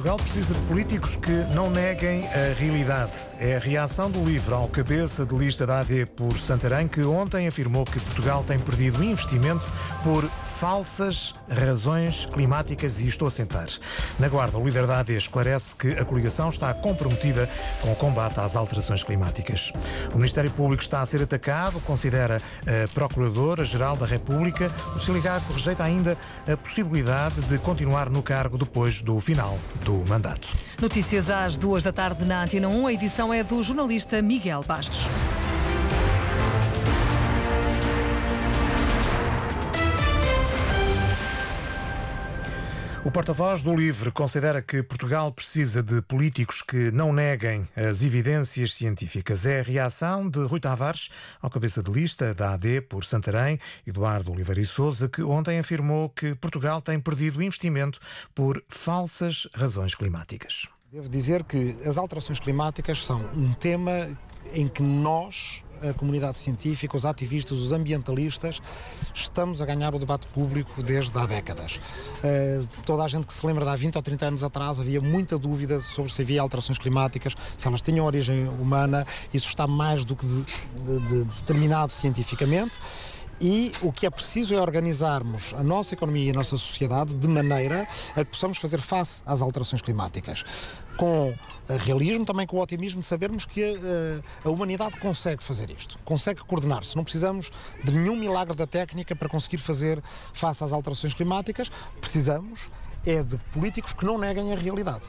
Portugal precisa de políticos que não neguem a realidade. É a reação do livro ao cabeça de lista da AD por Santarém, que ontem afirmou que Portugal tem perdido investimento por falsas razões climáticas e estou a sentar. Na Guarda, o líder da AD esclarece que a coligação está comprometida com o combate às alterações climáticas. O Ministério Público está a ser atacado, considera a Procuradora-Geral da República. O sindicato rejeita ainda a possibilidade de continuar no cargo depois do final do mandato. Notícias às duas da tarde na Antena 1. A edição é do jornalista Miguel Bastos. O porta-voz do LIVRE considera que Portugal precisa de políticos que não neguem as evidências científicas. É a reação de Rui Tavares ao cabeça de lista da AD por Santarém, Eduardo Oliveira e Souza, que ontem afirmou que Portugal tem perdido investimento por falsas razões climáticas. Devo dizer que as alterações climáticas são um tema em que nós a comunidade científica, os ativistas, os ambientalistas, estamos a ganhar o debate público desde há décadas. Uh, toda a gente que se lembra de há 20 ou 30 anos atrás havia muita dúvida sobre se havia alterações climáticas, se elas tinham origem humana, isso está mais do que de, de, de determinado cientificamente. E o que é preciso é organizarmos a nossa economia e a nossa sociedade de maneira a que possamos fazer face às alterações climáticas. Com realismo, também com o otimismo de sabermos que eh, a humanidade consegue fazer isto, consegue coordenar-se. Não precisamos de nenhum milagre da técnica para conseguir fazer face às alterações climáticas. Precisamos é de políticos que não neguem a realidade.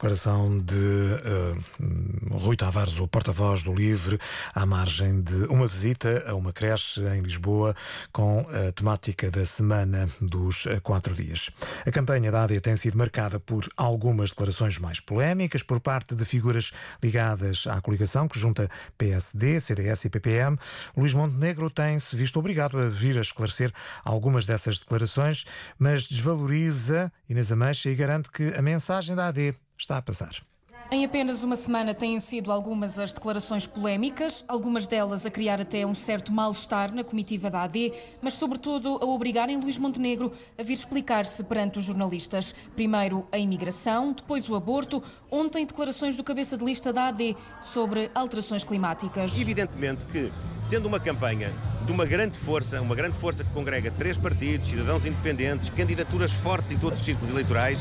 Declaração de uh, Rui Tavares, o porta-voz do Livre, à margem de uma visita a uma creche em Lisboa com a temática da Semana dos Quatro Dias. A campanha da AD tem sido marcada por algumas declarações mais polémicas por parte de figuras ligadas à coligação que junta PSD, CDS e PPM. Luís Montenegro tem-se visto obrigado a vir a esclarecer algumas dessas declarações, mas desvaloriza Inês Amancha e garante que a mensagem da AD está a passar. Em apenas uma semana têm sido algumas as declarações polémicas, algumas delas a criar até um certo mal-estar na comitiva da AD, mas sobretudo a obrigarem Luís Montenegro a vir explicar-se perante os jornalistas. Primeiro a imigração, depois o aborto, ontem declarações do cabeça de lista da AD sobre alterações climáticas. Evidentemente que, sendo uma campanha de uma grande força, uma grande força que congrega três partidos, cidadãos independentes, candidaturas fortes em todos os círculos eleitorais,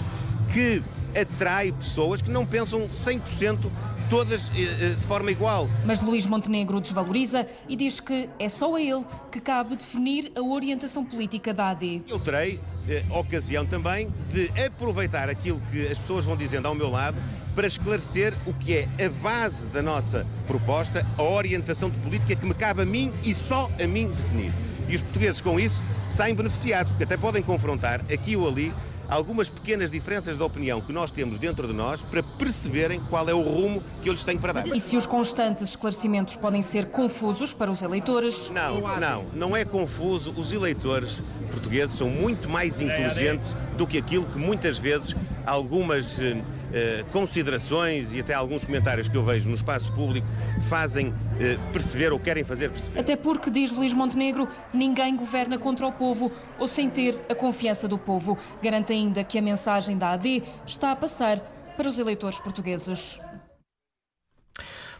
que atrai pessoas que não pensam 100% todas eh, eh, de forma igual. Mas Luís Montenegro desvaloriza e diz que é só a ele que cabe definir a orientação política da AD. Eu terei eh, ocasião também de aproveitar aquilo que as pessoas vão dizendo ao meu lado para esclarecer o que é a base da nossa proposta, a orientação de política que me cabe a mim e só a mim definir. E os portugueses com isso saem beneficiados, porque até podem confrontar aqui ou ali algumas pequenas diferenças de opinião que nós temos dentro de nós para perceberem qual é o rumo que eu lhes tenho para dar. E se os constantes esclarecimentos podem ser confusos para os eleitores? Não, não, não é confuso. Os eleitores portugueses são muito mais inteligentes do que aquilo que muitas vezes algumas eh, considerações e até alguns comentários que eu vejo no espaço público fazem eh, perceber ou querem fazer perceber. Até porque, diz Luís Montenegro, ninguém governa contra o povo ou sem ter a confiança do povo. Garante ainda que a mensagem da AD está a passar para os eleitores portugueses.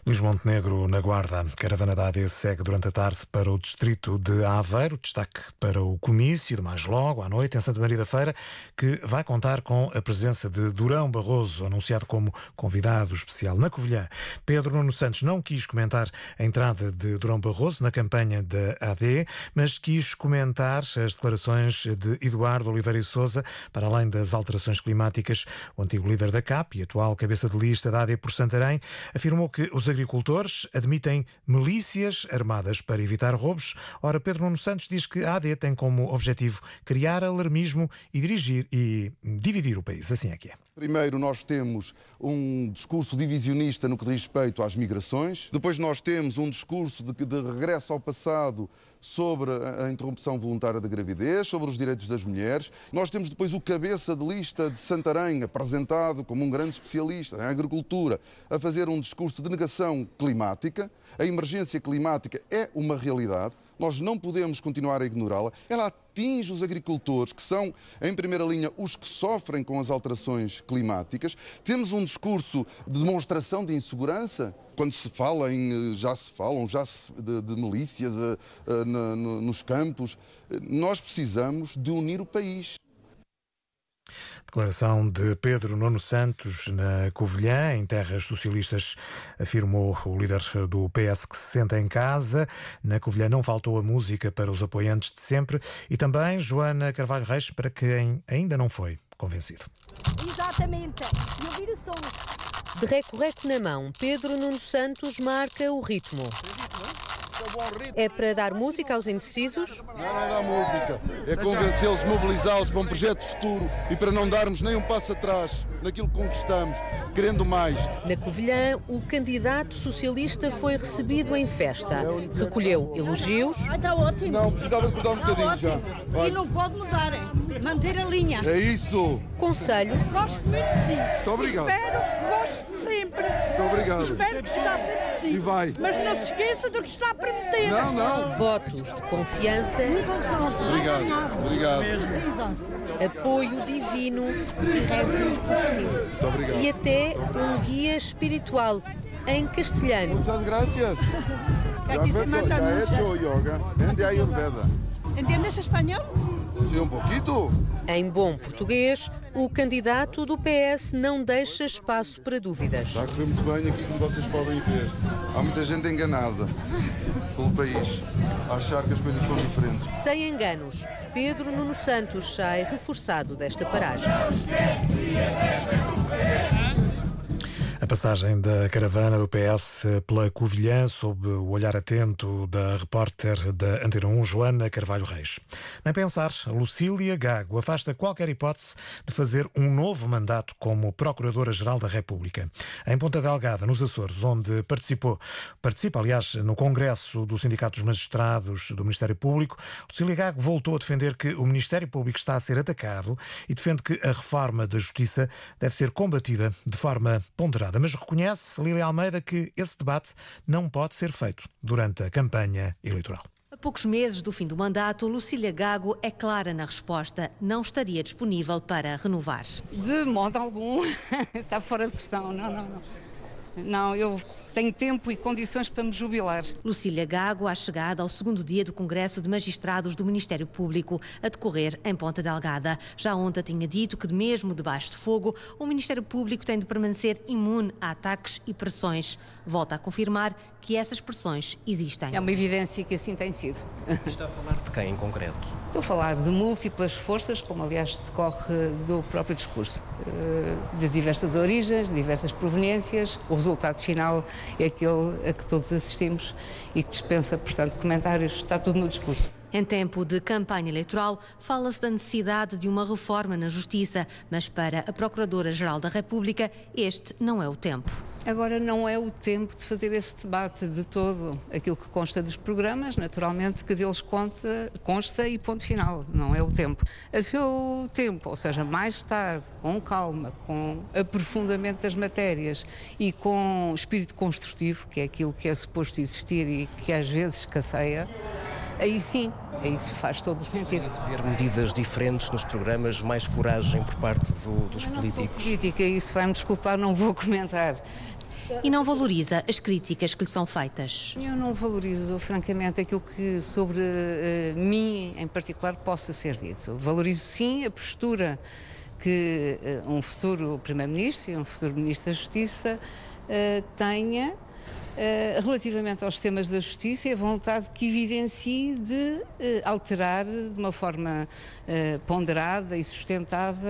Luís Montenegro na Guarda. Caravana da AD segue durante a tarde para o distrito de Aveiro. Destaque para o comício de mais logo, à noite, em Santa Maria da Feira, que vai contar com a presença de Durão Barroso, anunciado como convidado especial na Covilhã. Pedro Nuno Santos não quis comentar a entrada de Durão Barroso na campanha da AD, mas quis comentar as declarações de Eduardo Oliveira e Souza, para além das alterações climáticas. O antigo líder da CAP e atual cabeça de lista da AD por Santarém afirmou que os agricultores admitem milícias armadas para evitar roubos. Ora, Pedro Nuno Santos diz que a AD tem como objetivo criar alarmismo e dirigir e dividir o país. Assim é que é. Primeiro, nós temos um discurso divisionista no que diz respeito às migrações. Depois, nós temos um discurso de, de regresso ao passado sobre a interrupção voluntária da gravidez, sobre os direitos das mulheres. Nós temos depois o cabeça de lista de Santarém, apresentado como um grande especialista em agricultura, a fazer um discurso de negação climática. A emergência climática é uma realidade. Nós não podemos continuar a ignorá-la. Ela atinge os agricultores, que são, em primeira linha, os que sofrem com as alterações climáticas. Temos um discurso de demonstração de insegurança. Quando se fala em, já se falam já se, de, de, milícias na, no, nos campos, nós precisamos de unir o país. Declaração de Pedro Nuno Santos na Covilhã, em terras socialistas, afirmou o líder do PS que se senta em casa. Na Covilhã não faltou a música para os apoiantes de sempre e também Joana Carvalho Reis para quem ainda não foi convencido. Exatamente, e ouvir o som. De reco-reco na mão, Pedro Nuno Santos marca o ritmo. É para dar música aos indecisos? Não, não dá música. É convencê-los, mobilizá-los para um projeto futuro e para não darmos nem um passo atrás naquilo que conquistamos, querendo mais. Na Covilhã, o candidato socialista foi recebido em festa. Recolheu elogios. Ah, está ótimo. Não, precisava de cortar um Está bocadinho já. Vai. E não pode mudar, é manter a linha. É isso. Conselhos. Gosto muito de si. Muito obrigado. Espero que goste sempre. Muito obrigado. Espero que está sempre de si. E vai. Mas não se esqueça do que está prometido. Não, não. Votos de confiança, Obrigado. Obrigado. apoio divino Muito obrigado. e até um guia espiritual em castelhano. Muchas gracias. Ya, Aquí se he mucho. hecho yoga en de Ayurveda. Entendes espanhol? Sí, un poquito. Em bom português, o candidato do PS não deixa espaço para dúvidas. Está a correr muito bem aqui, como vocês podem ver. Há muita gente enganada pelo país, a achar que as coisas estão diferentes. Sem enganos, Pedro Nuno Santos sai reforçado desta paragem. Passagem da caravana do PS pela Covilhã sob o olhar atento da repórter da Antena 1, Joana Carvalho Reis. Nem pensar, Lucília Gago afasta qualquer hipótese de fazer um novo mandato como Procuradora-Geral da República. Em Ponta Delgada, nos Açores, onde participou, participa, aliás, no Congresso do Sindicato dos Magistrados do Ministério Público, Lucília Gago voltou a defender que o Ministério Público está a ser atacado e defende que a reforma da Justiça deve ser combatida de forma ponderada. Mas reconhece, Lília Almeida, que esse debate não pode ser feito durante a campanha eleitoral. A poucos meses do fim do mandato, Lucília Gago é clara na resposta. Não estaria disponível para renovar. De modo algum, está fora de questão. Não, não, não. Não, eu tenho tempo e condições para me jubilar. Lucília Gago, à chegada ao segundo dia do Congresso de Magistrados do Ministério Público, a decorrer em Ponta Delgada. Já ontem tinha dito que, mesmo debaixo de fogo, o Ministério Público tem de permanecer imune a ataques e pressões. Volta a confirmar que essas pressões existem. É uma evidência que assim tem sido. Está a falar de quem em concreto? Estou a falar de múltiplas forças, como aliás decorre do próprio discurso, eh, de diversas origens, de diversas proveniências. O resultado final é aquele a que todos assistimos e que dispensa, portanto, comentários. Está tudo no discurso. Em tempo de campanha eleitoral, fala-se da necessidade de uma reforma na Justiça, mas para a Procuradora-Geral da República, este não é o tempo. Agora não é o tempo de fazer esse debate de todo. Aquilo que consta dos programas, naturalmente, que deles conta, consta e ponto final. Não é o tempo. A seu tempo, ou seja, mais tarde, com calma, com aprofundamento das matérias e com espírito construtivo, que é aquilo que é suposto existir e que às vezes escasseia, aí sim, aí faz todo o sentido. Ver medidas diferentes nos programas, mais coragem por parte do- dos Eu políticos. política, isso vai-me desculpar, não vou comentar. E não valoriza as críticas que lhe são feitas. Eu não valorizo, francamente, aquilo que sobre eh, mim, em particular, possa ser dito. Valorizo, sim, a postura que eh, um futuro Primeiro-Ministro e um futuro Ministro da Justiça eh, tenha eh, relativamente aos temas da justiça e a vontade que evidencie de eh, alterar de uma forma eh, ponderada e sustentada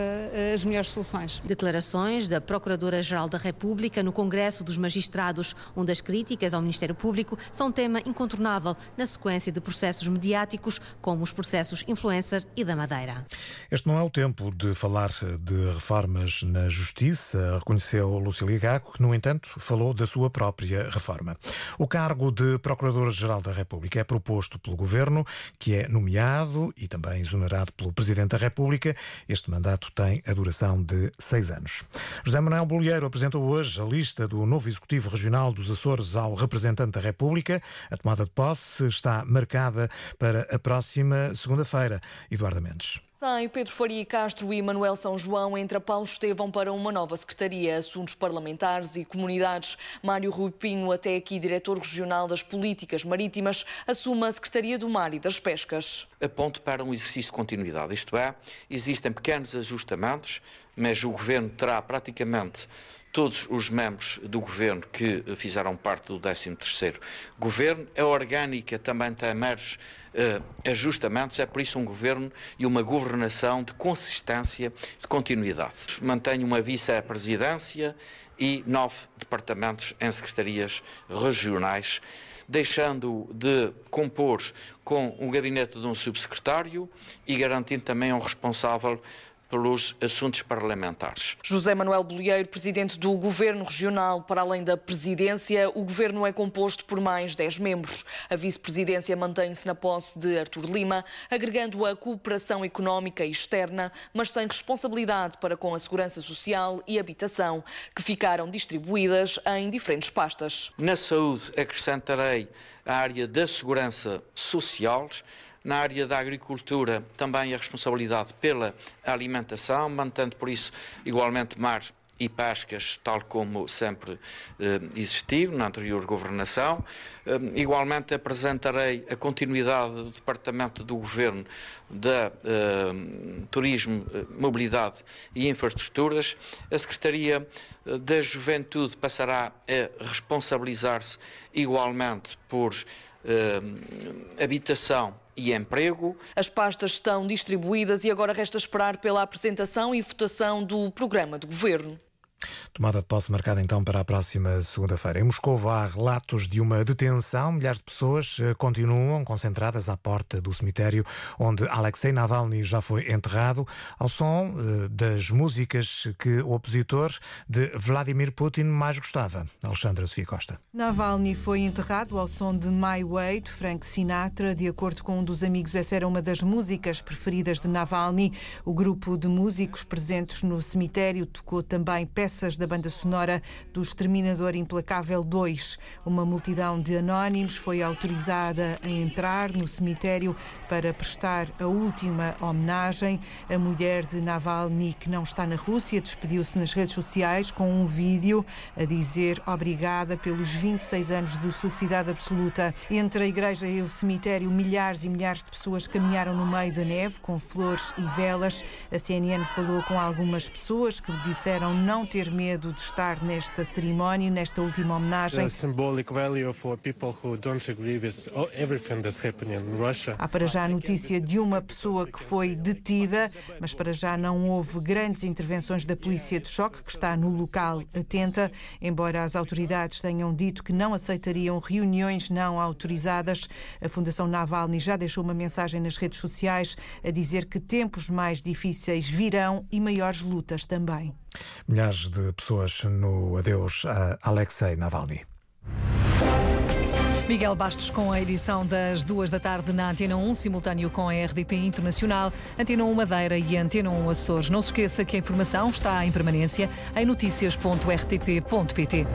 as melhores soluções. Declarações da Procuradora-Geral da República no Congresso dos Magistrados, onde as críticas ao Ministério Público são tema incontornável na sequência de processos mediáticos, como os processos influencer e da Madeira. Este não é o tempo de falar de reformas na justiça, reconheceu Lucília Gago, que, no entanto, falou da sua própria própria reforma. O cargo de Procurador-Geral da República é proposto pelo Governo, que é nomeado e também exonerado pelo Presidente da República. Este mandato tem a duração de seis anos. José Manuel Bolieiro apresentou hoje a lista do novo Executivo Regional dos Açores ao representante da República. A tomada de posse está marcada para a próxima segunda-feira. Eduardo Mendes. Sai Pedro Faria Castro e Manuel São João entra Paulo Estevão para uma nova Secretaria, Assuntos Parlamentares e Comunidades. Mário Rui Pinho, até aqui diretor regional das Políticas Marítimas, assume a Secretaria do Mar e das Pescas. Aponto para um exercício de continuidade, isto é, existem pequenos ajustamentos, mas o Governo terá praticamente todos os membros do governo que fizeram parte do 13º governo. A orgânica também tem meros uh, ajustamentos, é por isso um governo e uma governação de consistência, de continuidade. Mantenho uma vice-presidência e nove departamentos em secretarias regionais deixando de compor com o gabinete de um subsecretário e garantindo também um responsável pelos assuntos parlamentares. José Manuel Bolieiro, presidente do Governo Regional, para além da presidência, o governo é composto por mais 10 membros. A vice-presidência mantém-se na posse de Artur Lima, agregando a cooperação económica externa, mas sem responsabilidade para com a segurança social e habitação, que ficaram distribuídas em diferentes pastas. Na saúde, acrescentarei a área da segurança social, na área da agricultura, também a responsabilidade pela alimentação, mantendo por isso igualmente mar e pescas, tal como sempre eh, existiu na anterior governação. Eh, igualmente apresentarei a continuidade do Departamento do Governo da eh, Turismo, eh, Mobilidade e Infraestruturas. A Secretaria eh, da Juventude passará a responsabilizar-se igualmente por eh, habitação e emprego. As pastas estão distribuídas e agora resta esperar pela apresentação e votação do programa de governo. Tomada de posse marcada então para a próxima segunda-feira. Em Moscou há relatos de uma detenção. Milhares de pessoas eh, continuam concentradas à porta do cemitério onde Alexei Navalny já foi enterrado, ao som eh, das músicas que o opositor de Vladimir Putin mais gostava. Alexandra Sofia Costa. Navalny foi enterrado ao som de My Way, de Frank Sinatra. De acordo com um dos amigos, essa era uma das músicas preferidas de Navalny. O grupo de músicos presentes no cemitério tocou também peças peças da banda sonora do Exterminador Implacável 2. Uma multidão de anónimos foi autorizada a entrar no cemitério para prestar a última homenagem. A mulher de Navalny, que não está na Rússia, despediu-se nas redes sociais com um vídeo a dizer obrigada pelos 26 anos de felicidade absoluta. Entre a igreja e o cemitério, milhares e milhares de pessoas caminharam no meio da neve com flores e velas. A CNN falou com algumas pessoas que disseram não ter ter medo de estar nesta cerimónia, nesta última homenagem. Há para já a notícia de uma pessoa que foi detida, mas para já não houve grandes intervenções da polícia de choque, que está no local atenta, embora as autoridades tenham dito que não aceitariam reuniões não autorizadas. A Fundação Navalny já deixou uma mensagem nas redes sociais a dizer que tempos mais difíceis virão e maiores lutas também. Milhares de pessoas no adeus a Alexei Navalny. Miguel Bastos com a edição das duas da tarde na Antena 1, simultâneo com a RDP Internacional, Antena 1 Madeira e Antena 1 Açores. Não se esqueça que a informação está em permanência em notícias.rtp.pt.